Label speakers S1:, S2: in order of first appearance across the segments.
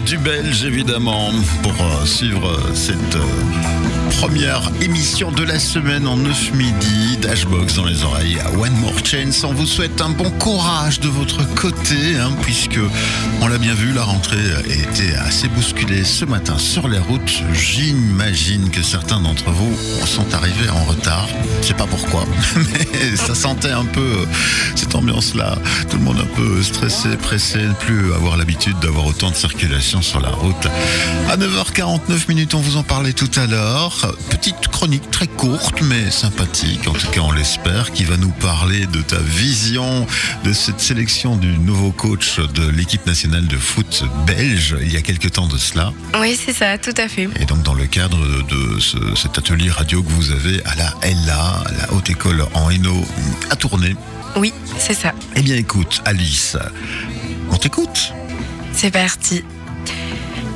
S1: du Belge, évidemment, pour euh, suivre euh, cette euh, première émission de la semaine en 9 midi. Dashbox dans les oreilles. One More Chance. On vous souhaite un bon courage de votre côté, hein, puisque on l'a bien vu, la rentrée était assez bousculée ce matin sur les routes. J'imagine que certains d'entre vous sont arrivés en retard. Je sais pas pourquoi, mais ça sentait un peu cette ambiance-là. Tout le monde un peu stressé, pressé, ne plus avoir l'habitude d'avoir autant de circulation sur la route. À 9h49 minutes, on vous en parlait tout à l'heure. Petite chronique très courte, mais sympathique, en tout cas on l'espère, qui va nous parler de ta vision de cette sélection du nouveau coach de l'équipe nationale de foot belge il y a quelques temps de cela.
S2: Oui, c'est ça, tout à fait.
S1: Et donc dans le cadre de ce- cet atelier radio que vous avez à la LA, la Haute École en Hainaut, à Tournai.
S2: Oui, c'est ça.
S1: Eh bien écoute, Alice, on t'écoute.
S2: C'est parti.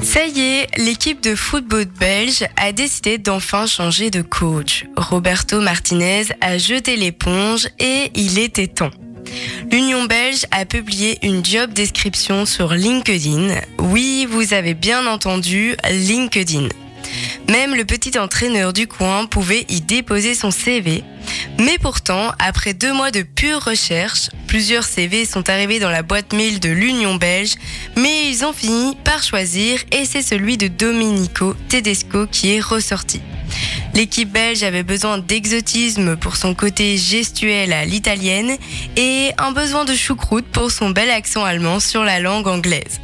S2: Ça y est, l'équipe de football belge a décidé d'enfin changer de coach. Roberto Martinez a jeté l'éponge et il était temps. L'Union belge a publié une job description sur LinkedIn. Oui, vous avez bien entendu, LinkedIn. Même le petit entraîneur du coin pouvait y déposer son CV. Mais pourtant, après deux mois de pure recherche, plusieurs CV sont arrivés dans la boîte mail de l'Union belge, mais ils ont fini par choisir et c'est celui de Domenico Tedesco qui est ressorti. L'équipe belge avait besoin d'exotisme pour son côté gestuel à l'italienne et un besoin de choucroute pour son bel accent allemand sur la langue anglaise.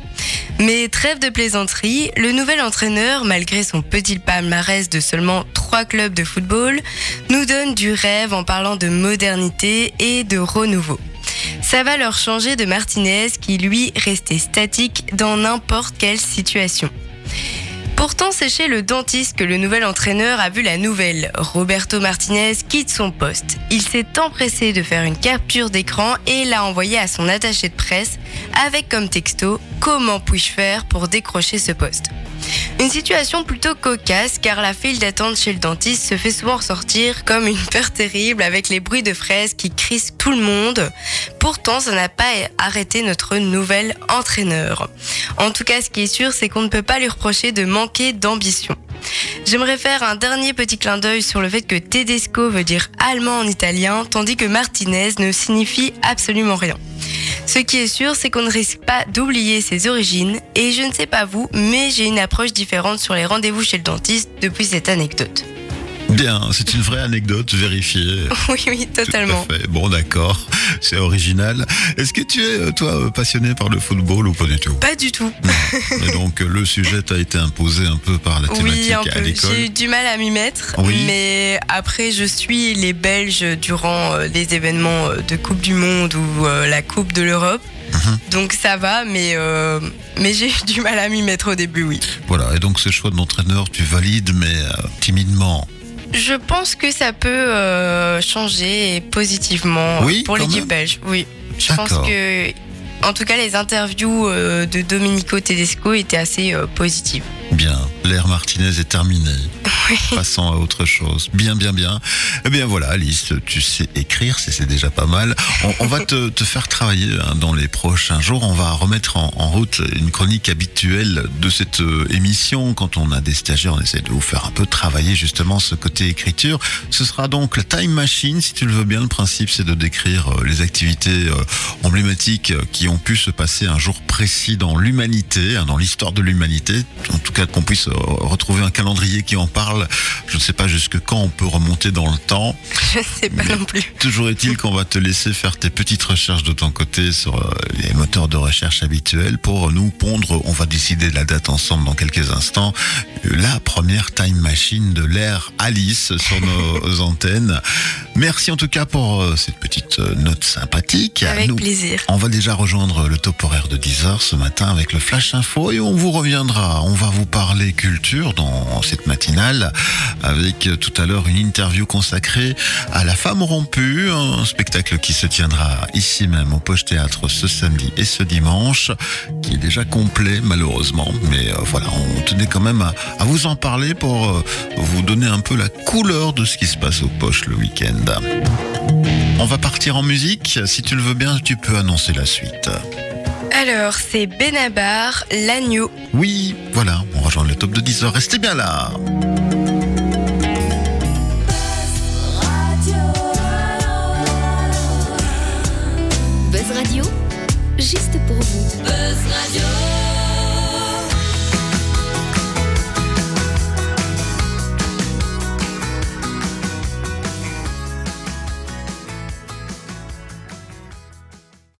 S2: Mais trêve de plaisanterie, le nouvel entraîneur, malgré son petit palmarès de seulement trois clubs de football, nous donne du rêve en parlant de modernité et de renouveau. Ça va leur changer de Martinez qui lui restait statique dans n'importe quelle situation. Pourtant, c'est chez le dentiste que le nouvel entraîneur a vu la nouvelle. Roberto Martinez quitte son poste. Il s'est empressé de faire une capture d'écran et l'a envoyé à son attaché de presse avec comme texto Comment puis-je faire pour décrocher ce poste? Une situation plutôt cocasse car la file d'attente chez le dentiste se fait souvent ressortir comme une peur terrible avec les bruits de fraises qui crispent tout le monde. Pourtant, ça n'a pas arrêté notre nouvel entraîneur. En tout cas, ce qui est sûr, c'est qu'on ne peut pas lui reprocher de manquer d'ambition. J'aimerais faire un dernier petit clin d'œil sur le fait que Tedesco veut dire allemand en italien, tandis que Martinez ne signifie absolument rien. Ce qui est sûr, c'est qu'on ne risque pas d'oublier ses origines, et je ne sais pas vous, mais j'ai une approche différente sur les rendez-vous chez le dentiste depuis cette anecdote.
S1: Bien, c'est une vraie anecdote vérifiée.
S2: Oui, oui, totalement.
S1: Tout à fait. Bon, d'accord, c'est original. Est-ce que tu es, toi, passionné par le football ou pas du tout?
S2: Pas du tout.
S1: Et donc, le sujet t'a été imposé un peu par la thématique
S2: Oui, un
S1: à
S2: peu.
S1: l'école
S2: J'ai eu du mal à m'y mettre,
S1: Oui.
S2: mais après, je suis les Belges durant euh, les événements euh, de Coupe du Monde ou euh, la Coupe de l'Europe.
S1: Mhm.
S2: Donc ça va, mais, euh, mais j'ai eu du mal à m'y mettre au début, oui.
S1: Voilà, et donc ce choix d'entraîneur, tu valides, mais euh, timidement.
S2: Je pense que ça peut euh, changer positivement
S1: Oui,
S2: pour l'équipe belge. Oui, je pense que, en tout cas, les interviews euh, de Domenico Tedesco étaient assez euh, positives.
S1: Bien, l'ère Martinez est terminée. Passons à autre chose. Bien, bien, bien. Eh bien voilà, Alice, tu sais écrire, c'est déjà pas mal. On, va te, faire travailler hein, dans les prochains jours. On va remettre en, route une chronique habituelle de cette euh, émission. Quand on a des stagiaires, on essaie de vous faire un peu travailler justement ce côté écriture. Ce sera donc la Time Machine, si tu le veux bien. Le principe, c'est de décrire euh, les activités euh, emblématiques qui ont pu se passer un jour précis dans l'humanité, hein, dans l'histoire de l'humanité. En tout cas, qu'on puisse retrouver un calendrier qui en parle. Je ne sais pas jusque quand on peut remonter dans le temps.
S2: Je ne sais pas non plus.
S1: Toujours est-il qu'on va te laisser faire tes petites recherches de ton côté sur euh, les moteurs de recherche habituels pour nous pondre, on va décider de la date ensemble dans quelques instants, la première time machine de l'ère Alice sur nos antennes. Merci en tout cas pour euh, cette petite euh, note sympathique.
S2: Avec
S1: Nous,
S2: plaisir.
S1: on va déjà rejoindre le top horaire de 10h ce matin avec le Flash Info et on vous reviendra. On va vous parler culture dans cette matinale avec euh, tout à l'heure une interview consacrée à La Femme rompue, un spectacle qui se tiendra ici même au Poche Théâtre ce samedi et ce dimanche, qui est déjà complet malheureusement. Mais euh, voilà, on tenait quand même à, à vous en parler pour euh, vous donner un peu la couleur de ce qui se passe au Poche le week-end. On va partir en musique. Si tu le veux bien, tu peux annoncer la suite.
S2: Alors, c'est Benabar, l'agneau.
S1: Oui, voilà, on rejoint le top de 10 heures. Restez bien là.